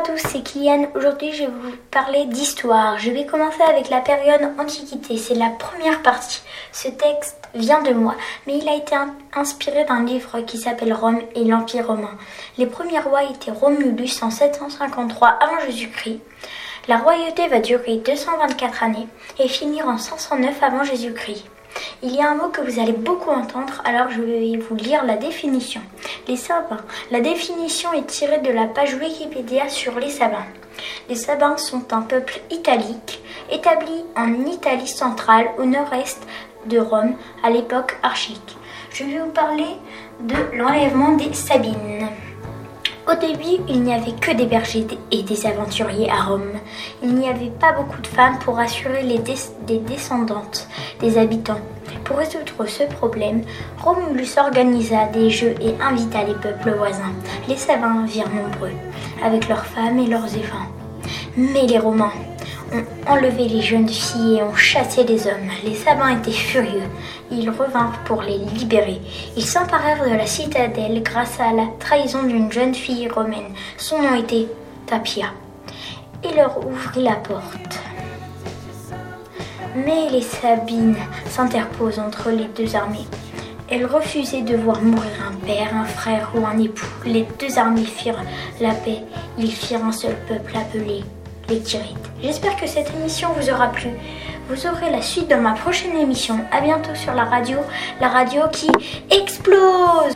tous, c'est Kylian. Aujourd'hui, je vais vous parler d'histoire. Je vais commencer avec la période Antiquité. C'est la première partie. Ce texte vient de moi, mais il a été inspiré d'un livre qui s'appelle Rome et l'Empire romain. Les premiers rois étaient Romulus en 753 avant Jésus-Christ. La royauté va durer 224 années et finir en 509 avant Jésus-Christ. Il y a un mot que vous allez beaucoup entendre, alors je vais vous lire la définition. Les Sabins. La définition est tirée de la page Wikipédia sur les Sabins. Les Sabins sont un peuple italique, établi en Italie centrale, au nord-est de Rome, à l'époque archique. Je vais vous parler de l'enlèvement des Sabines. Au début, il n'y avait que des bergers et des aventuriers à Rome. Il n'y avait pas beaucoup de femmes pour assurer les, descendantes des habitants. Pour résoudre ce problème, Romulus organisa des jeux et invita les peuples voisins. Les Sabins virent nombreux, avec leurs femmes et leurs enfants. Mais les Romains ont enlevé les jeunes filles et ont chassé les hommes. Les Sabins étaient furieux. Ils revinrent pour les libérer. Ils s'emparèrent de la citadelle grâce à la trahison d'une jeune fille romaine. Son nom était Tapia. Et leur ouvrit la porte. Mais les Sabines s'interposent entre les deux armées. Elles refusaient de voir mourir un père, un frère ou un époux. Les deux armées firent la paix. Ils firent un seul peuple appelé les Tirites. J'espère que cette émission vous aura plu. Vous aurez la suite dans ma prochaine émission. À bientôt sur la radio, la radio qui explose.